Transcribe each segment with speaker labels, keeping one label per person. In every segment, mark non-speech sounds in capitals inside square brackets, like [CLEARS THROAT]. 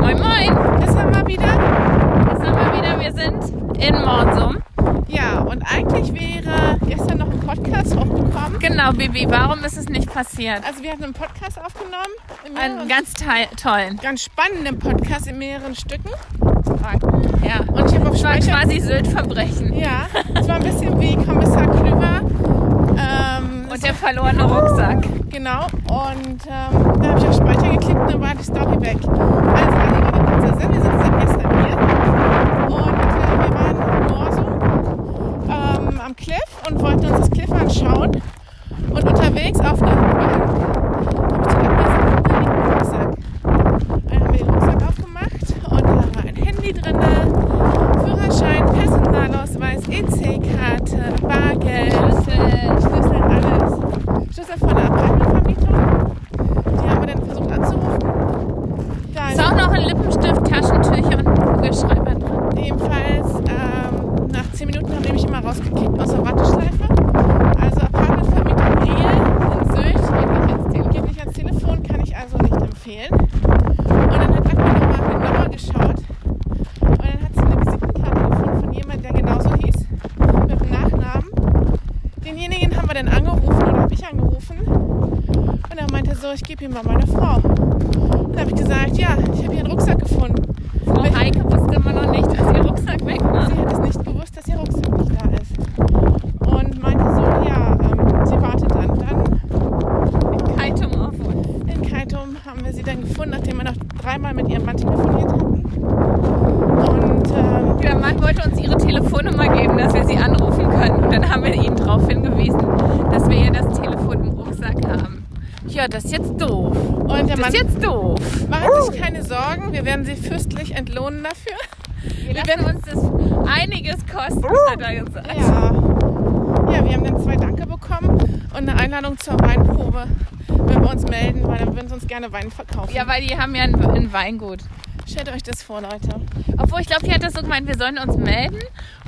Speaker 1: Moin Moin,
Speaker 2: Das haben wir wieder.
Speaker 1: da sind wir wieder. Wir sind in Morsum.
Speaker 2: Ja, und eigentlich wäre gestern noch ein Podcast hochgekommen.
Speaker 1: Genau, Bibi, warum ist es nicht passiert?
Speaker 2: Also wir hatten einen Podcast aufgenommen. In
Speaker 1: Einen ganz tollen.
Speaker 2: ganz spannenden Podcast in mehreren Stücken.
Speaker 1: Ja.
Speaker 2: Und ich habe auf
Speaker 1: Es war
Speaker 2: Speicher...
Speaker 1: quasi Sylt-Verbrechen.
Speaker 2: Ja, es war ein bisschen wie Kommissar Klüver.
Speaker 1: Und der verlorene Rucksack.
Speaker 2: Genau, und ähm, da habe ich auf Speicher geklickt und dann war die Story weg. Also, lange Rede, kurzer Sinn, wir sind seit gestern hier und äh, wir waren in Morsum ähm, am Cliff und wollten uns das Cliff anschauen. Und unterwegs auf einer Bank habe ich gedacht, da ist ein Rucksack. Dann haben wir den Rucksack aufgemacht und da war ein Handy drin, Führerschein, Personalausweis, EC-Karte, Bargeld, Schlüssel, Schlüssel, alles. Schlüssel von der Apartmentvermietung. Die haben wir dann versucht anzurufen. Da
Speaker 1: Ist auch noch ein Lippenstift, Taschentücher und ein Kugelschreiber drin.
Speaker 2: ebenfalls ähm, nach 10 Minuten haben die mich immer rausgekickt aus der Warteschleife. Also Apartmentvermietung Riel in Sylt geht nicht, ans Telefon, geht nicht ans Telefon, kann ich also nicht empfehlen. Und dann hat Akku nochmal genauer geschaut. Und dann hat sie eine Visitenkarte gefunden von jemandem, der genauso hieß, mit dem Nachnamen. Denjenigen haben wir dann angerufen oder habe ich angerufen. Und er meinte so, ich gebe ihm mal meine Frau. Dann habe ich gesagt, ja, ich habe hier einen Rucksack gefunden.
Speaker 1: Frau Heike wusste immer noch nicht, dass ihr Rucksack weg war.
Speaker 2: Sie hat es nicht gewusst, dass ihr Rucksack nicht da ist. Und meinte so, ja, ähm, sie wartet dann. Dann
Speaker 1: Kaitum auf uns.
Speaker 2: in Kaitum haben wir sie dann gefunden, nachdem wir noch dreimal mit ihrem Mann telefoniert hatten. Und ähm,
Speaker 1: Der Mann wollte uns ihre Telefonnummer geben, dass wir sie anrufen können. Und dann haben wir ihn darauf hingewiesen, dass wir ja das Telefon im Rucksack haben. Ja, das ist jetzt doof.
Speaker 2: und
Speaker 1: Das ist jetzt doof.
Speaker 2: machen sich keine Sorgen, wir werden sie fürstlich entlohnen dafür.
Speaker 1: Wir lassen uns das einiges kosten, hat er gesagt.
Speaker 2: Ja. Ja, wir haben dann zwei Danke bekommen und eine Einladung zur Weinprobe, wenn wir uns melden, weil dann würden sie uns gerne Wein verkaufen.
Speaker 1: Ja, weil die haben ja ein, ein Weingut.
Speaker 2: Stellt euch das vor, Leute.
Speaker 1: Obwohl, ich glaube, die hat das so gemeint, wir sollen uns melden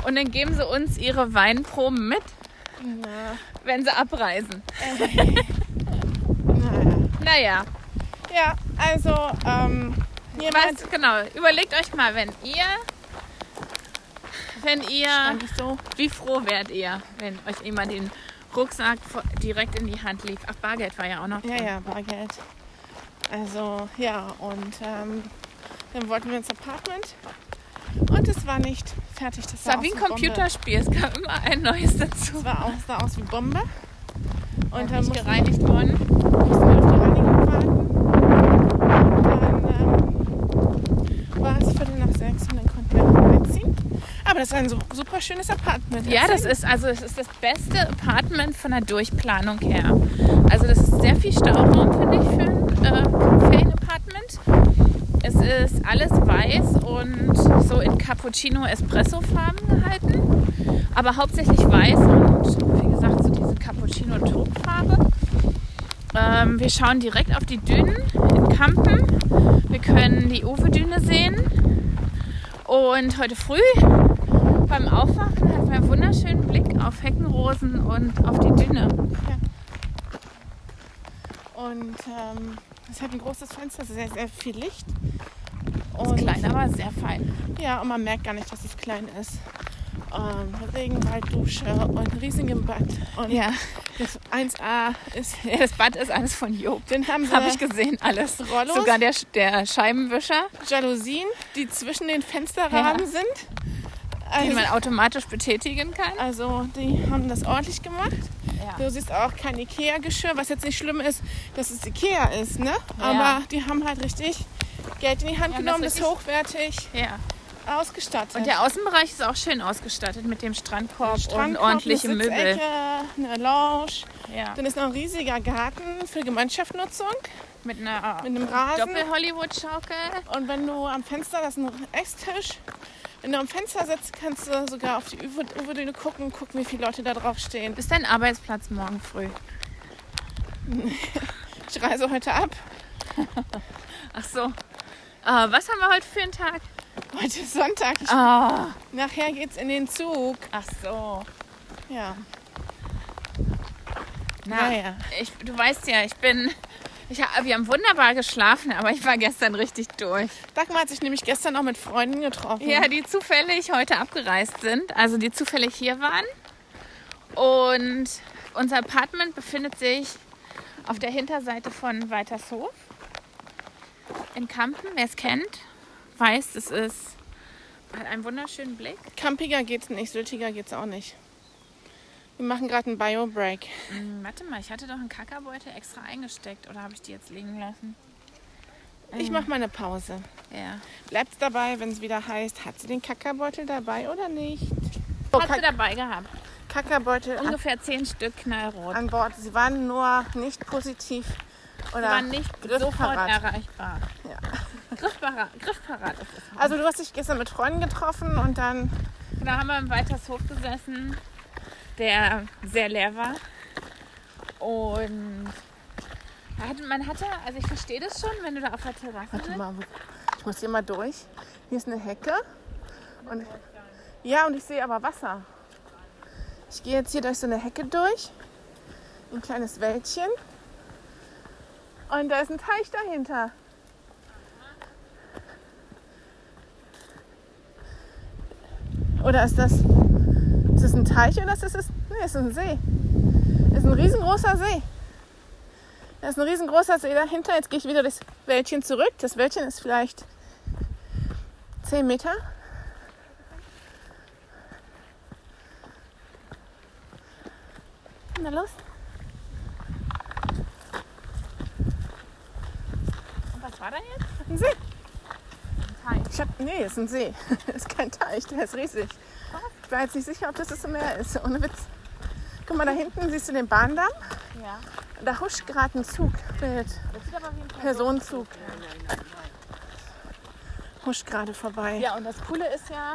Speaker 1: und dann geben sie uns ihre Weinproben mit,
Speaker 2: Na,
Speaker 1: wenn sie abreisen. [LAUGHS]
Speaker 2: naja.
Speaker 1: Naja,
Speaker 2: Ja, also, ähm, jemand
Speaker 1: was, genau, überlegt euch mal, wenn ihr, wenn ihr,
Speaker 2: so.
Speaker 1: wie froh wärt ihr, wenn euch jemand den Rucksack direkt in die Hand liegt. Ach, Bargeld war ja auch noch
Speaker 2: Ja,
Speaker 1: drin.
Speaker 2: ja, Bargeld. Also, ja, und ähm, dann wollten wir ins Apartment und es war nicht fertig. Das
Speaker 1: Es
Speaker 2: sah
Speaker 1: war wie ein. Computerspiel, es kam immer ein neues dazu.
Speaker 2: Es war aus, sah aus wie Bombe. Und dann mussten,
Speaker 1: gereinigt worden.
Speaker 2: mussten wir auf die Reinigung warten. Und dann ähm, war es Viertel nach sechs und dann konnten wir einziehen. Aber das ist ein so, super schönes Apartment.
Speaker 1: Ja, das ist also es ist das beste Apartment von der Durchplanung her. Also das ist sehr viel Stauraum, finde ich, für ein äh, Ferienapartment. Es ist alles weiß und so in Cappuccino-Espresso-Farben gehalten. Aber hauptsächlich weiß und wie gesagt so diese Cappuccino-Taufarbe. Ähm, wir schauen direkt auf die Dünen in Kampen. Wir können die Uwe-Düne sehen. Und heute früh beim Aufwachen hatten wir einen wunderschönen Blick auf Heckenrosen und auf die Düne.
Speaker 2: Und ähm, es hat ein großes Fenster, sehr, sehr viel Licht. Und
Speaker 1: klein, aber sehr fein.
Speaker 2: Ja, und man merkt gar nicht, dass es klein ist. Ähm, Regenwalddusche und ein riesigen Bad. Und
Speaker 1: Ja.
Speaker 2: das 1A ist, [LAUGHS]
Speaker 1: ja, das Bad ist alles von Job.
Speaker 2: den haben sie
Speaker 1: Habe ich gesehen, alles.
Speaker 2: Rollos?
Speaker 1: Sogar der, der Scheibenwischer,
Speaker 2: Jalousien, die zwischen den Fensterrahmen
Speaker 1: Ja.
Speaker 2: sind.
Speaker 1: den
Speaker 2: Also,
Speaker 1: man automatisch betätigen kann.
Speaker 2: also die haben das ordentlich gemacht.
Speaker 1: Ja.
Speaker 2: Du siehst auch kein Ikea-Geschirr, was jetzt nicht schlimm ist, dass es Ikea ist, ne? Aber die haben halt richtig Geld in die Hand
Speaker 1: haben
Speaker 2: genommen,
Speaker 1: das
Speaker 2: ist hochwertig
Speaker 1: ja.
Speaker 2: ausgestattet.
Speaker 1: Und der Außenbereich ist auch schön ausgestattet mit dem Strandkorb, und
Speaker 2: Strandkorb,
Speaker 1: ordentliche
Speaker 2: eine
Speaker 1: Möbel.
Speaker 2: Sitzecke, eine Lounge.
Speaker 1: Ja.
Speaker 2: Dann ist noch ein riesiger Garten für Gemeinschaftsnutzung
Speaker 1: Mit einer
Speaker 2: mit einem Rasen.
Speaker 1: Doppel-Hollywood-Schaukel.
Speaker 2: Und wenn du am Fenster, das ist ein Esstisch, wenn du am Fenster sitzt, kannst du sogar auf die Uwe- Uwe-Düne gucken und gucken, wie viele Leute da drauf stehen.
Speaker 1: Ist dein Arbeitsplatz morgen früh? [LAUGHS]
Speaker 2: Ich reise heute ab.
Speaker 1: Ach so. Äh, was haben wir heute für einen Tag?
Speaker 2: Heute ist Sonntag. Ich,
Speaker 1: Ah.
Speaker 2: Nachher geht's in den Zug.
Speaker 1: Ach so.
Speaker 2: Ja.
Speaker 1: Na,
Speaker 2: Naja.
Speaker 1: ich, du weißt ja, ich bin Ich, wir haben wunderbar geschlafen, aber ich war gestern richtig durch.
Speaker 2: Dagmar hat sich nämlich gestern auch mit Freunden getroffen.
Speaker 1: Ja, die zufällig heute abgereist sind, also die zufällig hier waren. Und unser Apartment befindet sich auf der Hinterseite von Weitershof in Kampen. Wer es kennt, weiß, es ist hat einen wunderschönen Blick.
Speaker 2: Campiger geht's nicht, Sültiger geht's auch nicht. Wir machen gerade einen Bio-Break.
Speaker 1: Hm, warte mal, ich hatte doch einen Kackerbeutel extra eingesteckt oder habe ich die jetzt liegen lassen?
Speaker 2: Ich mache mal eine Pause.
Speaker 1: Ja.
Speaker 2: Bleibt's dabei, wenn es wieder heißt, hat sie den Kackerbeutel dabei oder nicht? Oh,
Speaker 1: Hast du
Speaker 2: Kack
Speaker 1: dabei gehabt?
Speaker 2: Kackerbeutel
Speaker 1: Ungefähr zehn Stück knallrot.
Speaker 2: an Bord. Sie waren nur nicht positiv oder
Speaker 1: waren nicht sofort erreichbar.
Speaker 2: Ja.
Speaker 1: Griffparat, griffparat ist es.
Speaker 2: Also du hast dich gestern mit Freunden getroffen und dann
Speaker 1: Da haben wir im Weitershof gesessen, der sehr leer war. Und man hatte, also ich verstehe das schon, wenn du da auf der Terrasse
Speaker 2: Warte
Speaker 1: bist.
Speaker 2: mal, ich muss hier mal durch. Hier ist eine Hecke. Und, ja, und ich sehe aber Wasser. Ich gehe jetzt hier durch so eine Hecke durch. Ein kleines Wäldchen. Und da ist ein Teich dahinter. Oder ist das, ist das ein Teich oder ist das, nee, ist ein See? Das ist ein riesengroßer See. Da ist ein riesengroßer See dahinter. Jetzt gehe ich wieder durchs Wäldchen zurück. Das Wäldchen ist vielleicht 10 Meter. Na los.
Speaker 1: Was war da jetzt?
Speaker 2: Ein See.
Speaker 1: Teich.
Speaker 2: Ich hab, nee, ist ein See. [LAUGHS] ist kein Teich, der ist riesig. Ich war jetzt nicht sicher, ob das das Meer ist. [LAUGHS] Ohne Witz. Guck mal, da hinten siehst du den Bahndamm.
Speaker 1: Ja.
Speaker 2: Da huscht gerade ein Zug. Bild.
Speaker 1: Das sieht aber wie ein
Speaker 2: Personenzug. Huscht gerade vorbei.
Speaker 1: Ja, und das Coole ist ja,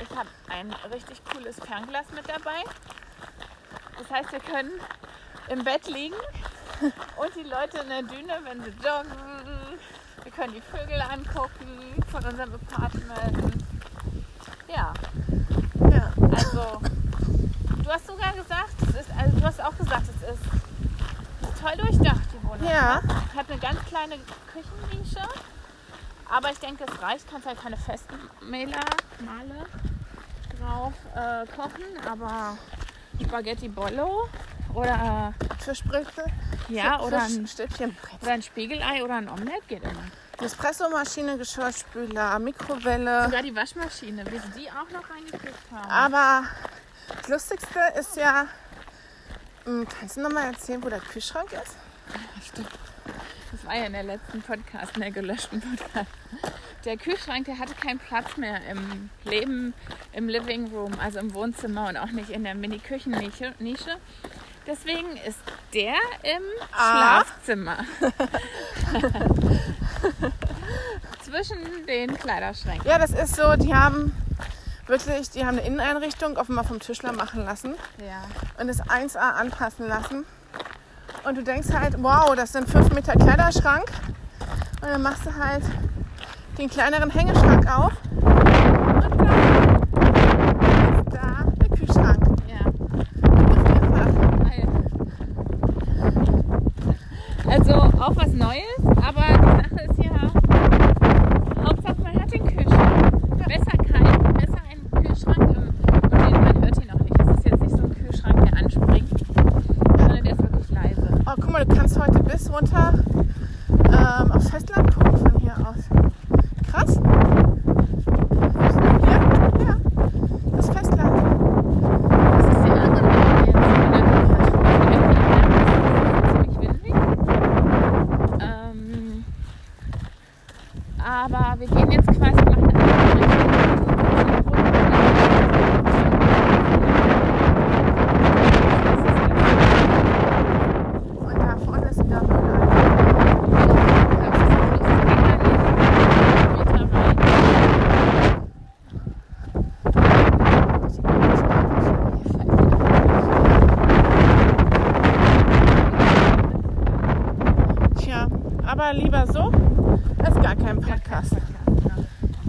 Speaker 1: ich habe ein richtig cooles Fernglas mit dabei. Das heißt, wir können im Bett liegen [LAUGHS] und die Leute in der Düne, wenn sie joggen. Wir können die Vögel angucken von unserem Apartment. Ja,
Speaker 2: Ja.
Speaker 1: also du hast sogar gesagt, es ist, also du hast auch gesagt, es ist, ist toll durchdacht, die Wohnung.
Speaker 2: Ja.
Speaker 1: Hat eine ganz kleine Küchennische. Aber ich denke, es reicht. Kannst halt keine festen Mailer, Male drauf äh, kochen. Aber Spaghetti Bollo oder,
Speaker 2: Fischbrüste.
Speaker 1: ja, oder, ein,
Speaker 2: Fischstäbchen.
Speaker 1: oder ein Spiegelei oder ein Omelett geht immer.
Speaker 2: Espressomaschine, Geschirrspüler, Mikrowelle.
Speaker 1: Sogar die Waschmaschine, wie sie die auch noch reingekriegt haben.
Speaker 2: Aber das Lustigste ist ja, hm, kannst du noch mal erzählen, wo der Kühlschrank ist?
Speaker 1: Das war ja in der letzten Podcast, in der gelöschten Podcast. Der Kühlschrank, der hatte keinen Platz mehr im Leben, im Living Room, also im Wohnzimmer und auch nicht in der Mini-Küchennische. Nische. Deswegen ist der im
Speaker 2: Ah.
Speaker 1: Schlafzimmer. [LAUGHS] [LAUGHS] Zwischen den Kleiderschränken.
Speaker 2: Ja, das ist so, die haben wirklich, die haben eine Inneneinrichtung offenbar vom Tischler machen lassen
Speaker 1: Ja.
Speaker 2: und es 1A anpassen lassen. Und du denkst halt, wow, das sind 5 Meter Kleiderschrank. Und dann machst du halt den kleineren Hängeschrank auf. Und dann ist da der Kühlschrank.
Speaker 1: ja. Also auch was Neues, aber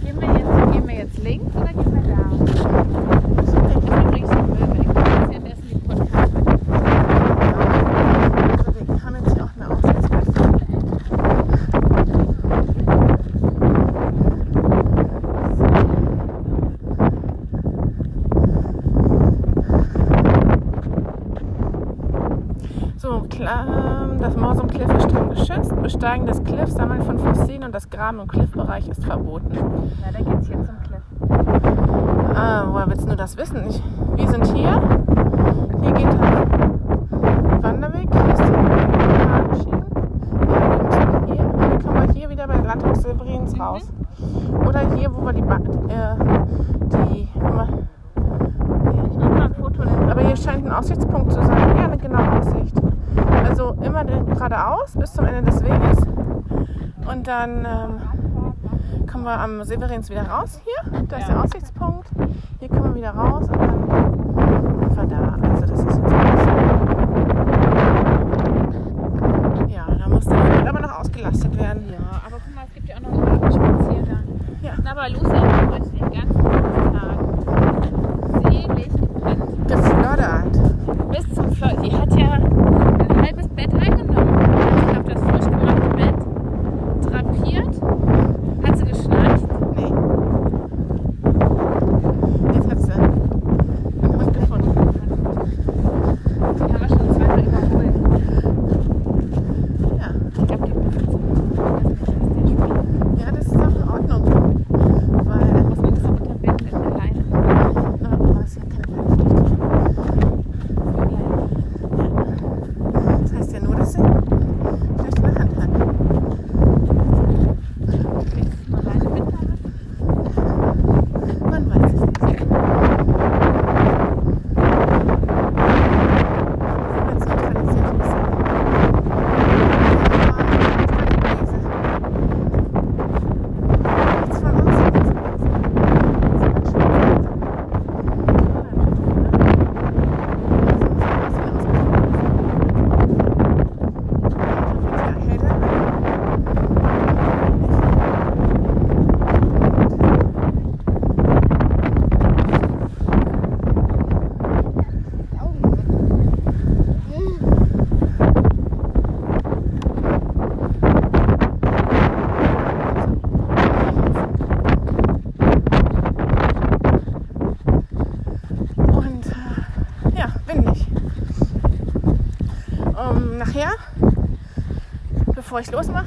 Speaker 1: Gehen wir jetzt, gehen wir jetzt links oder gehen wir da?
Speaker 2: So, ähm, das Morsum Cliff ist streng geschützt. Besteigen des Cliffs, Sammeln von Berlin und das Graben- und Cliff-Bereich ist verboten.
Speaker 1: Na, da geht's hier zum Cliff.
Speaker 2: Äh, woher willst du das wissen? Ich Dann ähm, kommen wir am Severins wieder raus hier. Da ist der Aussichtspunkt. Hier kommen wir wieder raus und dann sind wir da. Also das ist jetzt alles. Ja, da muss der Hund aber noch ausgelastet werden.
Speaker 1: Ja, aber guck mal, es gibt ja auch noch einen Gartenspaziergang.
Speaker 2: Ja.
Speaker 1: Na, aber Lucy
Speaker 2: bevor ich losmache,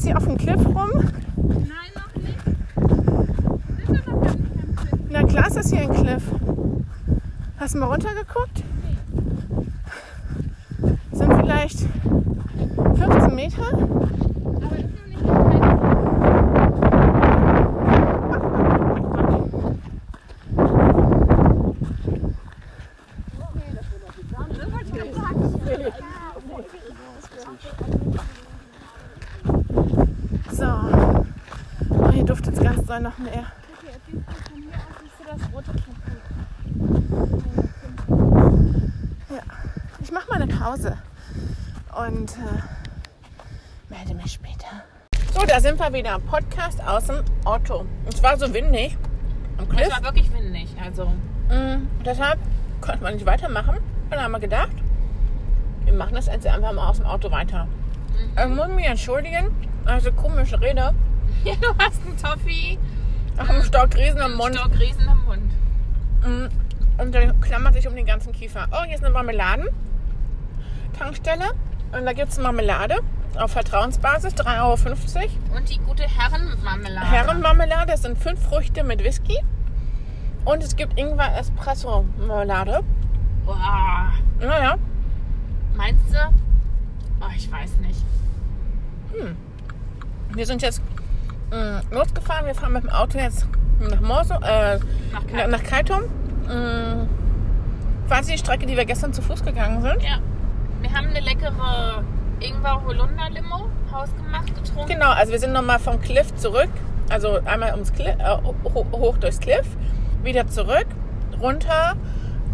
Speaker 1: jetzt hier auf
Speaker 2: dem Cliff rum.
Speaker 1: Nein, noch nicht. Sind wir noch gar nicht am Cliff?
Speaker 2: Na klar ist das hier ein Cliff. Hast du mal runtergeguckt? Sind vielleicht 15 Meter?
Speaker 1: Aber das ist noch nicht am Cliff.
Speaker 2: So. Oh, hier duftet es ganz doll nach Meer.
Speaker 1: Okay, jetzt siehst du von hier aus siehst du das rote Cliff.
Speaker 2: Ich mache mal eine Pause und äh, melde mich später. So, da sind wir wieder. Podcast aus dem Auto. Es war so windig am
Speaker 1: Es war wirklich windig. Also,
Speaker 2: Mm, deshalb konnte man nicht weitermachen. Und dann haben wir gedacht, wir machen das jetzt einfach mal aus dem Auto weiter. Ich muss mich entschuldigen, also komische Rede. [LAUGHS]
Speaker 1: ja, du hast einen Toffee,
Speaker 2: Ach, einen Stock Riesen im
Speaker 1: einen
Speaker 2: Mund.
Speaker 1: Stock Riesen im Mund.
Speaker 2: Mm, Und dann klammert sich um den ganzen Kiefer. Oh, hier ist eine Marmeladen-Tankstelle. Und da gibt es Marmelade auf Vertrauensbasis, 3,50 Euro.
Speaker 1: Und die gute Herrenmarmelade.
Speaker 2: Herrenmarmelade, das sind fünf Früchte mit Whisky. Und es gibt Ingwer-Espresso-Marmelade.
Speaker 1: Boah.
Speaker 2: Naja,
Speaker 1: Meinst du? Oh, ich weiß nicht.
Speaker 2: wir sind jetzt mm, losgefahren. Wir fahren mit dem Auto jetzt nach Morso, äh,
Speaker 1: Nach
Speaker 2: nach, nach Kaitum. Mm, quasi die Strecke, die wir gestern zu Fuß gegangen sind.
Speaker 1: Ja. Wir haben eine leckere Ingwer-Holunder-Limo hausgemacht getrunken.
Speaker 2: Genau, also wir sind nochmal vom Cliff zurück. Also einmal ums Cliff, äh, ho- hoch durchs Cliff, wieder zurück, runter,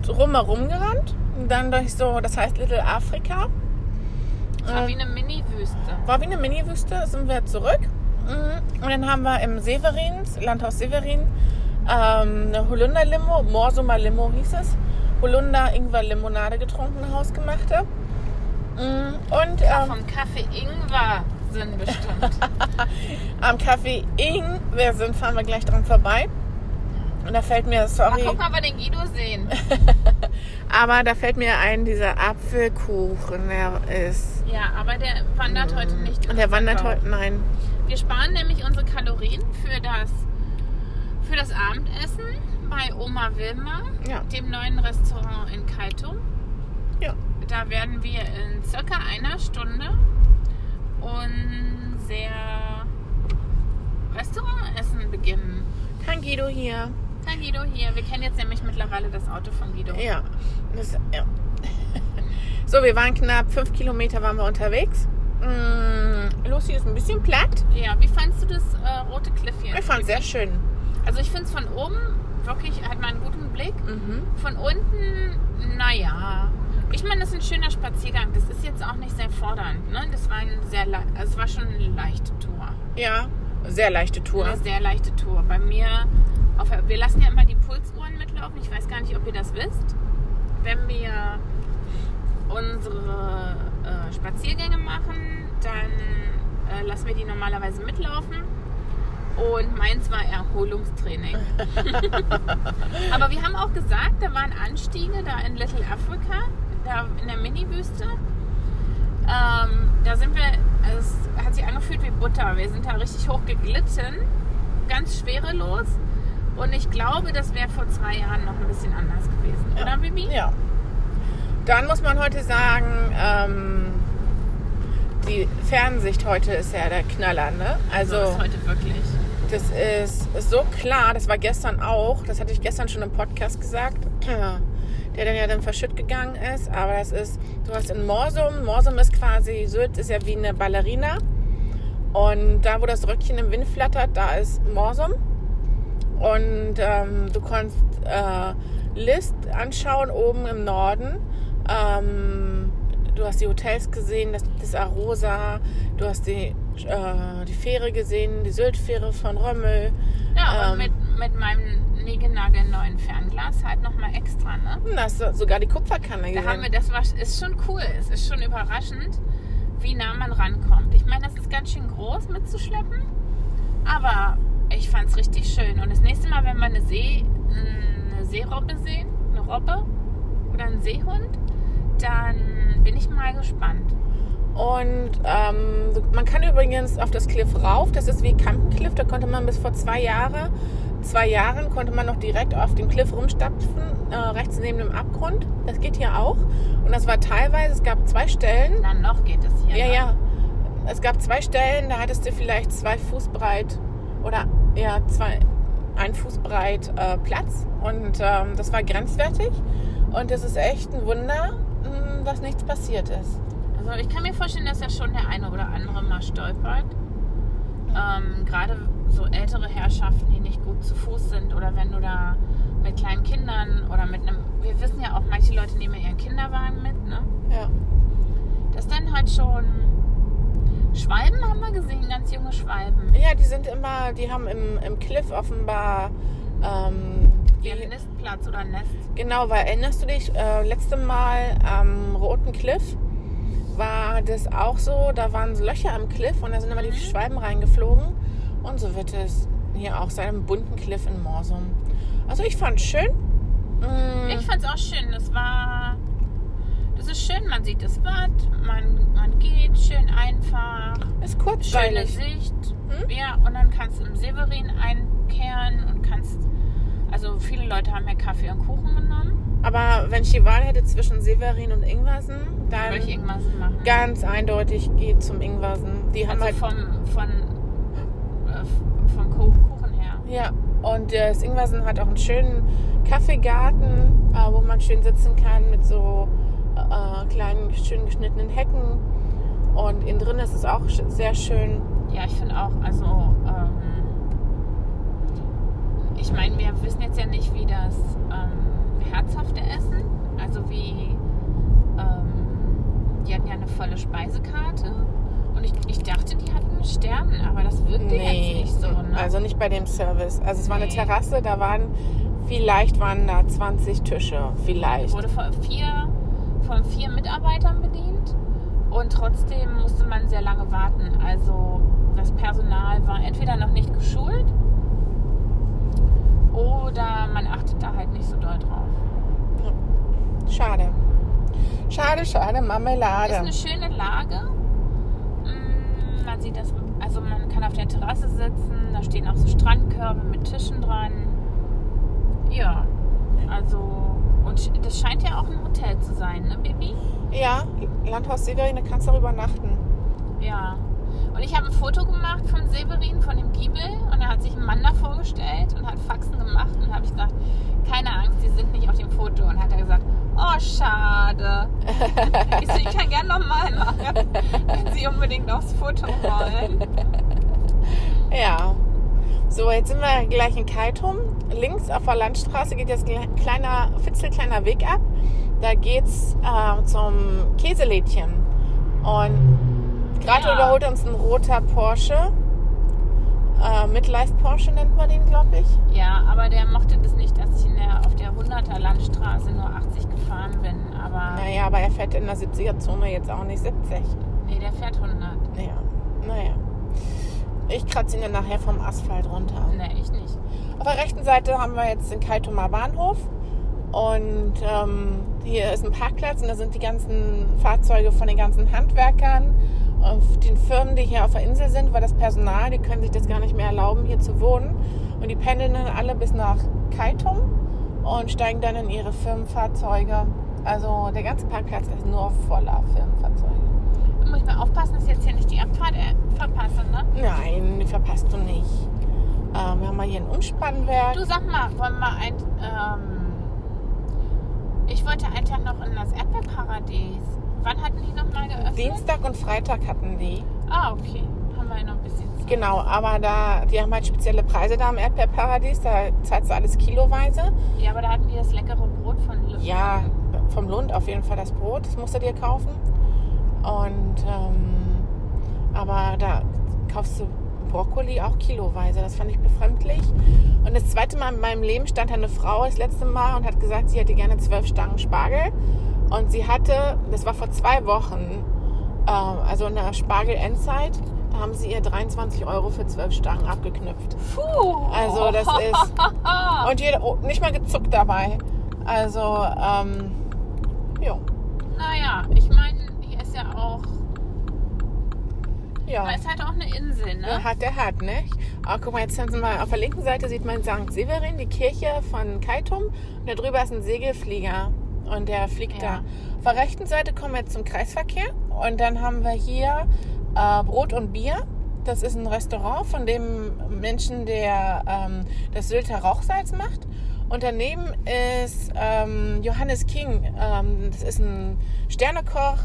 Speaker 2: drumherum gerannt. Und dann durch so, das heißt Little Africa.
Speaker 1: Das war wie eine Mini-Wüste.
Speaker 2: War wie eine Mini-Wüste, sind wir zurück. Mhm. Und dann haben wir im Severins, Landhaus Severin, ähm, eine Holunder-Limo, Morsuma Limo hieß es. Holunder-Ingwer-Limonade getrunken, hausgemachte. Mhm. Und ähm,
Speaker 1: Vom Kaffee Ingwer sind bestimmt. [LAUGHS]
Speaker 2: am Café Ing, wir sind, fahren wir gleich dran vorbei. Und da fällt mir,
Speaker 1: Mal
Speaker 2: sorry,
Speaker 1: gucken, ob wir den Guido sehen. [LAUGHS]
Speaker 2: aber da fällt mir ein, dieser Apfelkuchen, der ist.
Speaker 1: Ja, aber der wandert heute nicht.
Speaker 2: Und der wandert
Speaker 1: Verkauf.
Speaker 2: heute, nein.
Speaker 1: Wir sparen nämlich unsere Kalorien für das, für das Abendessen bei Oma Wilma,
Speaker 2: Ja.
Speaker 1: dem neuen Restaurant in Kaitum.
Speaker 2: Ja.
Speaker 1: Da werden wir in circa einer Stunde unser Restaurantessen beginnen.
Speaker 2: Kein Guido hier.
Speaker 1: Kein Guido hier. Wir kennen jetzt nämlich mittlerweile das Auto von Guido.
Speaker 2: Ja. Das, ja. [LAUGHS] So, wir waren knapp fünf Kilometer waren wir unterwegs. Mm, Lucy ist ein bisschen platt.
Speaker 1: Ja, wie fandst du das äh, rote Cliff hier?
Speaker 2: Ich fand es sehr schön.
Speaker 1: Also ich finde es von oben wirklich, hat man einen guten Blick.
Speaker 2: Mhm.
Speaker 1: Von unten, naja. Ich meine, das ist ein schöner Spaziergang. Das ist jetzt auch nicht sehr fordernd. Ne? Das war ein sehr, also es war schon eine leichte Tour.
Speaker 2: Ja, sehr leichte Tour.
Speaker 1: Eine sehr leichte Tour. Bei mir, auf, wir lassen ja immer die Pulsuhren mitlaufen. Ich weiß gar nicht, ob ihr das wisst. Wenn wir unsere äh, Spaziergänge machen, dann äh, lassen wir die normalerweise mitlaufen. Und meins war Erholungstraining. [LAUGHS] Aber wir haben auch gesagt, da waren Anstiege da in Little Africa, da in der Mini-Wüste. Ähm, da sind wir, also es hat sich angefühlt wie Butter. Wir sind da richtig hoch geglitten, ganz schwerelos. Und ich glaube, das wäre vor zwei Jahren noch ein bisschen anders gewesen, oder Bibi?
Speaker 2: Ja. Dann muss man heute sagen, ähm, die Fernsicht heute ist ja der Knaller, ne?
Speaker 1: So
Speaker 2: Also
Speaker 1: ist heute wirklich.
Speaker 2: das ist, ist so klar, das war gestern auch, das hatte ich gestern schon im Podcast gesagt, [CLEARS THROAT] der dann ja dann verschütt gegangen ist, aber das ist, du hast in Morsum, Morsum ist quasi, Sylt ist ja wie eine Ballerina und da, wo das Röckchen im Wind flattert, da ist Morsum und ähm, du kannst äh, List anschauen oben im Norden. Ähm, du hast die Hotels gesehen, das, das Arosa, du hast die, äh, die Fähre gesehen, die Syltfähre von Römmel.
Speaker 1: Ja, und
Speaker 2: Ähm.
Speaker 1: mit, mit meinem neuen Fernglas halt nochmal extra, ne?
Speaker 2: Hm, Da hast du sogar die Kupferkanne
Speaker 1: Da
Speaker 2: gesehen.
Speaker 1: haben wir, das war, ist schon cool, es ist schon überraschend, wie nah man rankommt. Ich meine, das ist ganz schön groß mitzuschleppen, aber ich fand es richtig schön. Und das nächste Mal, wenn wir eine, See, eine Seerobbe sehen, eine Robbe oder einen Seehund, dann bin ich mal gespannt.
Speaker 2: Und ähm, man kann übrigens auf das Cliff rauf. Das ist wie Campencliff. Da konnte man bis vor zwei Jahre, zwei Jahren konnte man noch direkt auf dem Cliff rumstapfen, äh, rechts neben dem Abgrund. Das geht hier auch. Und das war teilweise, es gab zwei Stellen.
Speaker 1: Na, noch geht es hier.
Speaker 2: Ja,
Speaker 1: noch.
Speaker 2: ja. Es gab zwei Stellen, da hattest du vielleicht zwei Fuß breit oder ja, zwei, ein Fuß breit äh, Platz. Und ähm, das war grenzwertig. Und es ist echt ein Wunder, dass nichts passiert ist.
Speaker 1: Also ich kann mir vorstellen, dass ja schon der eine oder andere mal stolpert. Ähm, Gerade so ältere Herrschaften, die nicht gut zu Fuß sind oder wenn du da mit kleinen Kindern oder mit einem, wir wissen ja auch, manche Leute nehmen ihren Kinderwagen mit, ne?
Speaker 2: Ja.
Speaker 1: Das dann halt schon Schwalben haben wir gesehen, ganz junge Schwalben.
Speaker 2: Ja, die sind immer, die haben im, im Cliff offenbar. Ähm,
Speaker 1: Ihren Nistplatz oder Nest.
Speaker 2: genau, weil erinnerst du dich, äh, letzte Mal am Roten Cliff war das auch so, da waren so Löcher am Cliff und da sind immer die
Speaker 1: Mhm.
Speaker 2: Schwalben reingeflogen. Und so wird es hier auch sein, im bunten Cliff in Morsum. Also ich fand schön. Mm,
Speaker 1: Ich fand es auch schön. Das war. Das ist schön, man sieht das Watt, man, man geht schön einfach.
Speaker 2: ist
Speaker 1: Schöne
Speaker 2: kurzweilig.
Speaker 1: Sicht.
Speaker 2: Hm?
Speaker 1: Ja, und dann kannst du im Severin einkehren und kannst. Also viele Leute haben ja Kaffee und Kuchen genommen.
Speaker 2: Aber wenn ich die Wahl hätte zwischen Severin und Ingwersen, dann
Speaker 1: Würde ich irgendwas machen.
Speaker 2: ganz eindeutig geht zum Ingwersen. Die haben
Speaker 1: also
Speaker 2: halt
Speaker 1: vom, von, äh, vom Ku- Kuchen her.
Speaker 2: Ja, und äh, das Ingwersen hat auch einen schönen Kaffeegarten, äh, wo man schön sitzen kann mit so äh, kleinen, schön geschnittenen Hecken. Und innen drin ist es auch sehr schön.
Speaker 1: Ja, ich finde auch, also ähm, ich meine, wir wissen jetzt ja nicht, wie das ähm, herzhafte Essen, also wie, ähm, die hatten ja eine volle Speisekarte und ich, ich dachte, die hatten Sterne, aber das wirkte jetzt nicht so. Ne?
Speaker 2: also nicht bei dem Service. Also es war eine
Speaker 1: Nee.
Speaker 2: Terrasse, da waren, vielleicht waren da 20 Tische, vielleicht.
Speaker 1: wurde von vier, von vier Mitarbeitern bedient und trotzdem musste man sehr lange warten. Also das Personal war entweder noch nicht geschult oder man achtet da halt nicht so doll drauf.
Speaker 2: Schade. Schade, schade,
Speaker 1: Ist
Speaker 2: Marmelade.
Speaker 1: eine schöne Lage. Mm, Man sieht das, also man kann auf der Terrasse sitzen, da stehen auch so Strandkörbe mit Tischen dran. Ja, also und das scheint ja auch ein Hotel zu sein, ne, Baby?
Speaker 2: Ja, Landhaus Severin, da kannst du auch übernachten.
Speaker 1: Ja. Und ich habe ein Foto gemacht von Severin, von dem Giebel. Und er hat sich einen Mann da vorgestellt und hat Faxen gemacht. Und habe ich gesagt, keine Angst, die sind nicht auf dem Foto. Und hat er gesagt, oh, schade. [LAUGHS] ich, so, ich kann gerne nochmal machen, wenn Sie unbedingt aufs Foto wollen.
Speaker 2: Ja. So, jetzt sind wir gleich in Kaitum. Links auf der Landstraße geht jetzt ein kleiner, fitzelkleiner Weg ab. Da geht's äh, zum Käselädchen. Und gerade
Speaker 1: Ja.
Speaker 2: überholt uns ein roter Porsche. Äh, Midlife Porsche nennt man den, glaube ich.
Speaker 1: Ja, aber der mochte das nicht, dass ich in der, auf der 100er Landstraße nur 80 gefahren bin. Aber
Speaker 2: Naja, aber er fährt in der 70er-Zone jetzt auch nicht 70.
Speaker 1: nee, der fährt 100.
Speaker 2: Naja, naja. Ich kratze ihn dann nachher vom Asphalt runter.
Speaker 1: Nee, ich nicht.
Speaker 2: Auf der rechten Seite haben wir jetzt den Kaitumer Bahnhof. Und ähm, hier ist ein Parkplatz und da sind die ganzen Fahrzeuge von den ganzen Handwerkern und den Firmen, die hier auf der Insel sind, weil das Personal, die können sich das gar nicht mehr erlauben, hier zu wohnen. Und die pendeln dann alle bis nach Kaitum und steigen dann in ihre Firmenfahrzeuge. Also der ganze Parkplatz ist nur voller Firmenfahrzeuge.
Speaker 1: Da muss ich mal aufpassen, dass ich jetzt hier nicht die Abfahrt äh, verpasse, ne?
Speaker 2: Nein, die verpasst du nicht. Ähm, wir haben mal hier ein Umspannwerk.
Speaker 1: Du sag mal, wollen wir ein. Ähm, ich wollte einen Tag noch in das Erdbeerparadies. Wann hatten die nochmal geöffnet?
Speaker 2: Dienstag und Freitag hatten die.
Speaker 1: Ah, okay. Haben wir ja noch ein bisschen Zeit.
Speaker 2: Genau, aber da, die haben halt spezielle Preise da im Erdbeerparadies. Da zahlst du alles kiloweise.
Speaker 1: Ja, aber da hatten die das leckere Brot von Lüft.
Speaker 2: Ja, vom Lund auf jeden Fall das Brot. Das musst du dir kaufen. Und, ähm, aber da kaufst du Brokkoli auch kiloweise. Das fand ich befremdlich. Und das zweite Mal in meinem Leben stand da eine Frau das letzte Mal und hat gesagt, sie hätte gerne zwölf Stangen Spargel. Und sie hatte, das war vor zwei Wochen, Ähm, also in der Spargel-Endzeit, da haben sie ihr 23 Euro für 12 Stangen abgeknüpft.
Speaker 1: Puh.
Speaker 2: Also das ist... [LAUGHS] Und jeder, oh, nicht mal gezuckt dabei. Also, ähm, jo.
Speaker 1: Naja, ich meine, hier ist ja auch.
Speaker 2: Ja.
Speaker 1: Man ist halt auch eine Insel, ne?
Speaker 2: Der hat, der hat, nicht? Aber guck mal, jetzt sind wir mal auf der linken Seite sieht man St. Severin, die Kirche von Kaitum. Und da drüber ist ein Segelflieger. Und der fliegt
Speaker 1: Ja.
Speaker 2: da. Auf der rechten Seite kommen wir jetzt zum Kreisverkehr. Und dann haben wir hier äh, Brot und Bier. Das ist ein Restaurant von dem Menschen, der ähm, das Sylter Rauchsalz macht. Und daneben ist ähm, Johannes King. Ähm, das ist ein Sternekoch.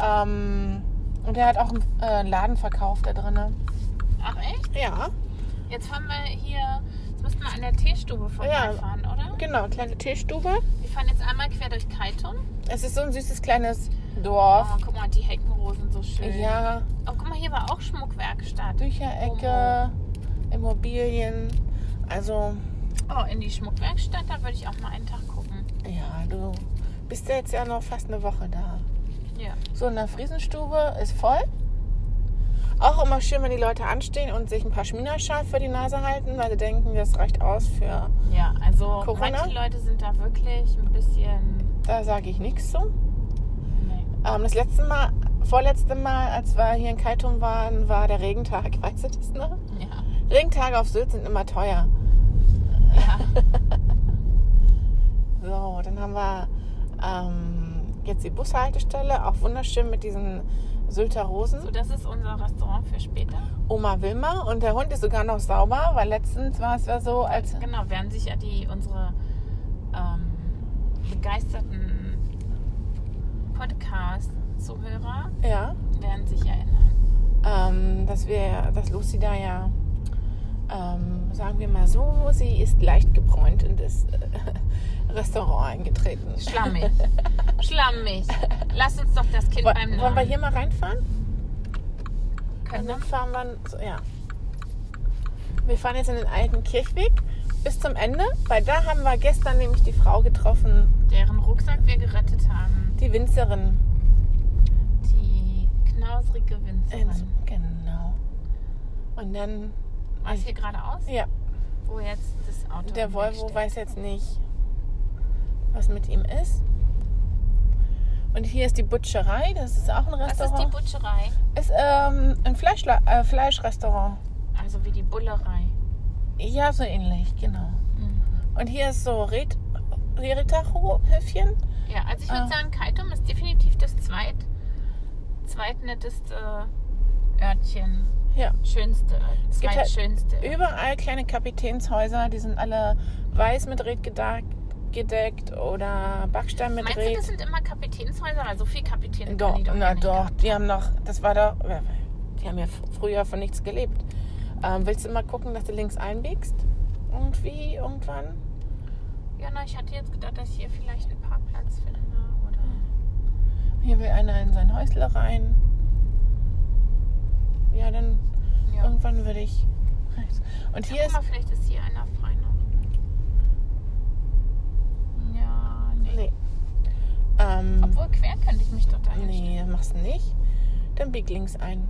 Speaker 2: Ähm, und der hat auch einen äh, Laden verkauft da drinnen.
Speaker 1: Ach echt?
Speaker 2: Ja,
Speaker 1: Jetzt fahren wir hier. Jetzt müssten wir an der Teestube vorbeifahren, oder?
Speaker 2: Genau, kleine Teestube.
Speaker 1: Wir fahren jetzt einmal quer durch Kaitum.
Speaker 2: Es ist so ein süßes kleines
Speaker 1: Oh,
Speaker 2: Dorf.
Speaker 1: guck mal, die Heckenrosen so schön.
Speaker 2: Ja,
Speaker 1: Oh, guck mal, hier war auch Schmuckwerkstatt.
Speaker 2: Bücherecke, Immobilien. Also,
Speaker 1: Oh, in die Schmuckwerkstatt, da würde ich auch mal einen Tag gucken.
Speaker 2: ja, du bist ja jetzt ja noch fast eine Woche da.
Speaker 1: Ja.
Speaker 2: So, in der Friesenstube ist voll. Auch immer schön, wenn die Leute anstehen und sich ein paar Schminerschal für die Nase halten, weil sie denken, das reicht aus für.
Speaker 1: Ja, also
Speaker 2: Corona?
Speaker 1: manche Leute sind da wirklich ein bisschen.
Speaker 2: Da sage ich nichts zu.
Speaker 1: Nee.
Speaker 2: Ähm, das letzte Mal, vorletzte Mal, als wir hier in Kaitum waren, war der Regentag. Weißt du das noch?
Speaker 1: Ja.
Speaker 2: Regentage auf Sylt sind immer teuer.
Speaker 1: ja. [LAUGHS]
Speaker 2: So, dann haben wir ähm, jetzt die Bushaltestelle, auch wunderschön mit diesen Sylter Rosen.
Speaker 1: So, das ist unser Restaurant für später.
Speaker 2: Oma Wilma und der Hund ist sogar noch sauber, weil letztens war es ja so, als
Speaker 1: Genau, werden sich ja die unsere ähm, begeisterten Podcast-Zuhörer
Speaker 2: ja,
Speaker 1: werden sich erinnern.
Speaker 2: ähm, dass wir, dass Lucy da ja, ähm, sagen wir mal so, sie ist leicht gebräunt in das äh, [LAUGHS] Restaurant eingetreten.
Speaker 1: Schlammig. [LAUGHS] Schlammig. Lass uns doch das Kind
Speaker 2: Woll-
Speaker 1: beim Namen
Speaker 2: Wollen wir hier mal reinfahren?
Speaker 1: können.
Speaker 2: Und dann fahren wir, so, ja. Wir fahren jetzt in den alten Kirchweg bis zum Ende, weil da haben wir gestern nämlich die Frau getroffen,
Speaker 1: Deren Rucksack wir gerettet haben.
Speaker 2: die Winzerin.
Speaker 1: Die knausrige Winzerin.
Speaker 2: genau. Und dann,
Speaker 1: es hier geradeaus?
Speaker 2: ja,
Speaker 1: Wo jetzt das Auto
Speaker 2: der Volvo
Speaker 1: steht.
Speaker 2: weiß jetzt nicht, was mit ihm ist. Und hier ist die Butcherei, das ist auch ein
Speaker 1: Was ist die
Speaker 2: Restaurant.
Speaker 1: Butcherei?
Speaker 2: ist ähm, ein Fleischla äh, Fleischrestaurant.
Speaker 1: Also wie die Bullerei.
Speaker 2: Ja, so ähnlich, genau.
Speaker 1: Mhm.
Speaker 2: Und hier ist so Red, Retacho-Höfchen.
Speaker 1: Ja, also ich würde
Speaker 2: Ah.
Speaker 1: sagen, Kaitum ist definitiv das zweit, zweitnetteste Örtchen.
Speaker 2: Ja.
Speaker 1: Schönste,
Speaker 2: Es gibt halt
Speaker 1: zweitschönste.
Speaker 2: Überall kleine Kapitänshäuser, die sind alle weiß mit Red gedeckt, gedeckt oder Backstein mit
Speaker 1: Meinst du, das sind immer Kapitänshäuser? Also viel Kapitän
Speaker 2: Doch,
Speaker 1: doch
Speaker 2: na doch,
Speaker 1: gehabt
Speaker 2: die haben noch, das war doch, die haben ja früher von nichts gelebt. Ähm, willst du mal gucken, dass du links einbiegst? Irgendwie, irgendwann?
Speaker 1: Ja, na, ich hatte jetzt gedacht, dass ich hier vielleicht einen Parkplatz finde. Oder
Speaker 2: Hier will einer in sein Häusle rein. Ja, dann
Speaker 1: ja.
Speaker 2: irgendwann würde ich. Und hier
Speaker 1: ja,
Speaker 2: ist,
Speaker 1: guck mal, vielleicht ist hier einer frei noch. Ja, nee.
Speaker 2: nee. Ähm,
Speaker 1: Obwohl quer könnte ich mich doch da
Speaker 2: nee, machst du nicht. Dann bieg links ein.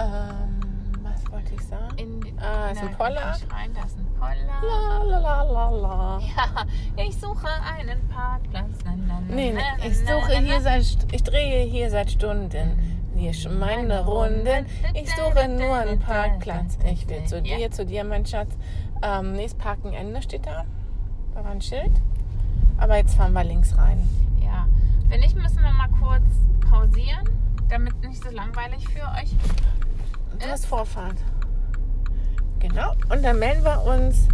Speaker 2: Ähm, was wollte ich sagen?
Speaker 1: In,
Speaker 2: Ah, ist ein Poller.
Speaker 1: ich Rein, da ist ein Poller.
Speaker 2: La la la la la.
Speaker 1: Ja, ich suche einen Parkplatz. Na, na, na,
Speaker 2: Nee, nee, ich suche hier seit, ich drehe hier seit Stunden. Hier schon meine Runden. Ich suche nur einen Parkplatz. Ich will zu dir, zu dir, mein Schatz. Ähm, nächstes Parkenende steht da. Da war ein Schild. Aber jetzt fahren wir links rein.
Speaker 1: Ja, wenn nicht, müssen wir mal kurz pausieren, damit es nicht so langweilig für euch
Speaker 2: Du hast. Vorfahrt. Genau. Und dann melden wir uns,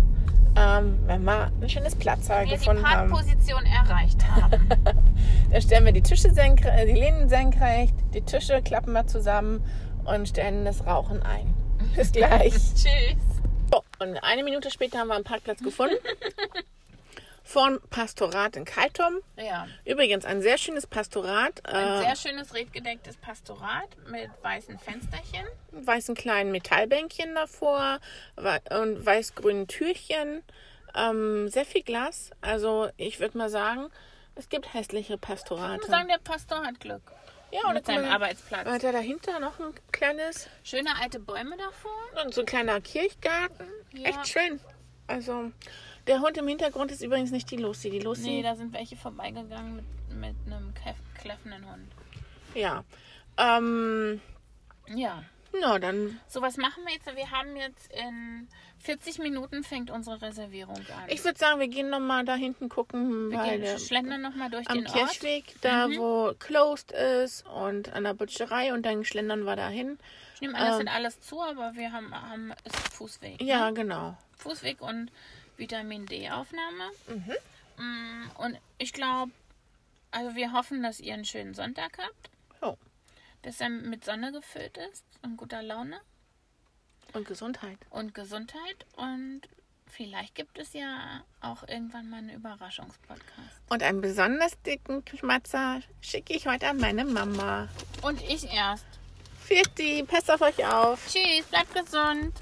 Speaker 2: ähm, wenn wir ein schönes Platzsaal
Speaker 1: Wir die
Speaker 2: gefunden haben.
Speaker 1: Parkposition erreicht haben. [LAUGHS]
Speaker 2: Dann stellen wir die Tische senkrecht, die Lehnen senkrecht, die Tische klappen wir zusammen und stellen das Rauchen ein. [LAUGHS] Bis gleich.
Speaker 1: Tschüss.
Speaker 2: So, und eine Minute später haben wir einen Parkplatz gefunden. [LAUGHS] Vorm Pastorat in Kaitum.
Speaker 1: Ja,
Speaker 2: Übrigens ein sehr schönes Pastorat.
Speaker 1: ein
Speaker 2: Äh,
Speaker 1: sehr schönes redgedecktes Pastorat mit weißen Fensterchen.
Speaker 2: weißen kleinen Metallbänkchen davor und weiß-grünen Türchen. Ähm, sehr viel Glas. Also ich würde mal sagen, es gibt hässliche
Speaker 1: Ich muss
Speaker 2: Pastorate.
Speaker 1: sagen, der Pastor hat Glück.
Speaker 2: Ja, und
Speaker 1: mit seinem
Speaker 2: man-
Speaker 1: Arbeitsplatz.
Speaker 2: Weiter dahinter noch ein kleines
Speaker 1: Schöne alte Bäume davor.
Speaker 2: und so ein kleiner Kirchgarten.
Speaker 1: Ja.
Speaker 2: Echt schön. Also, der Hund im Hintergrund ist übrigens nicht die Lucy. Die Lucy,
Speaker 1: Nee, da sind welche vorbeigegangen mit, mit einem kläffenden Hund.
Speaker 2: ja. Ähm,
Speaker 1: Ja.
Speaker 2: na, dann,
Speaker 1: So, was machen wir jetzt? Wir haben jetzt in 40 Minuten fängt unsere Reservierung an.
Speaker 2: ich würde sagen, wir gehen nochmal da hinten gucken,
Speaker 1: wir
Speaker 2: weil
Speaker 1: gehen,
Speaker 2: der,
Speaker 1: schlendern nochmal durch
Speaker 2: am
Speaker 1: den Ort.
Speaker 2: Kirchweg, da
Speaker 1: Mhm.
Speaker 2: wo closed ist und an der Butcherei und dann schlendern wir dahin.
Speaker 1: Ich nehme an, das
Speaker 2: Ähm,
Speaker 1: sind alles zu, aber wir haben, haben ist Fußweg.
Speaker 2: Ja,
Speaker 1: Ne?
Speaker 2: genau.
Speaker 1: Fußweg und Vitamin D-Aufnahme.
Speaker 2: Mhm.
Speaker 1: Mm, Und ich glaube, also wir hoffen, dass ihr einen schönen Sonntag habt.
Speaker 2: Oh.
Speaker 1: Dass er mit Sonne gefüllt ist und guter Laune
Speaker 2: Und Gesundheit.
Speaker 1: und Gesundheit. Und vielleicht gibt es ja auch irgendwann mal einen Überraschungspodcast.
Speaker 2: Und einen besonders dicken Schmatzer schicke ich heute an meine Mama.
Speaker 1: Und ich erst.
Speaker 2: Viert die, passt auf euch auf.
Speaker 1: Tschüss, bleibt gesund.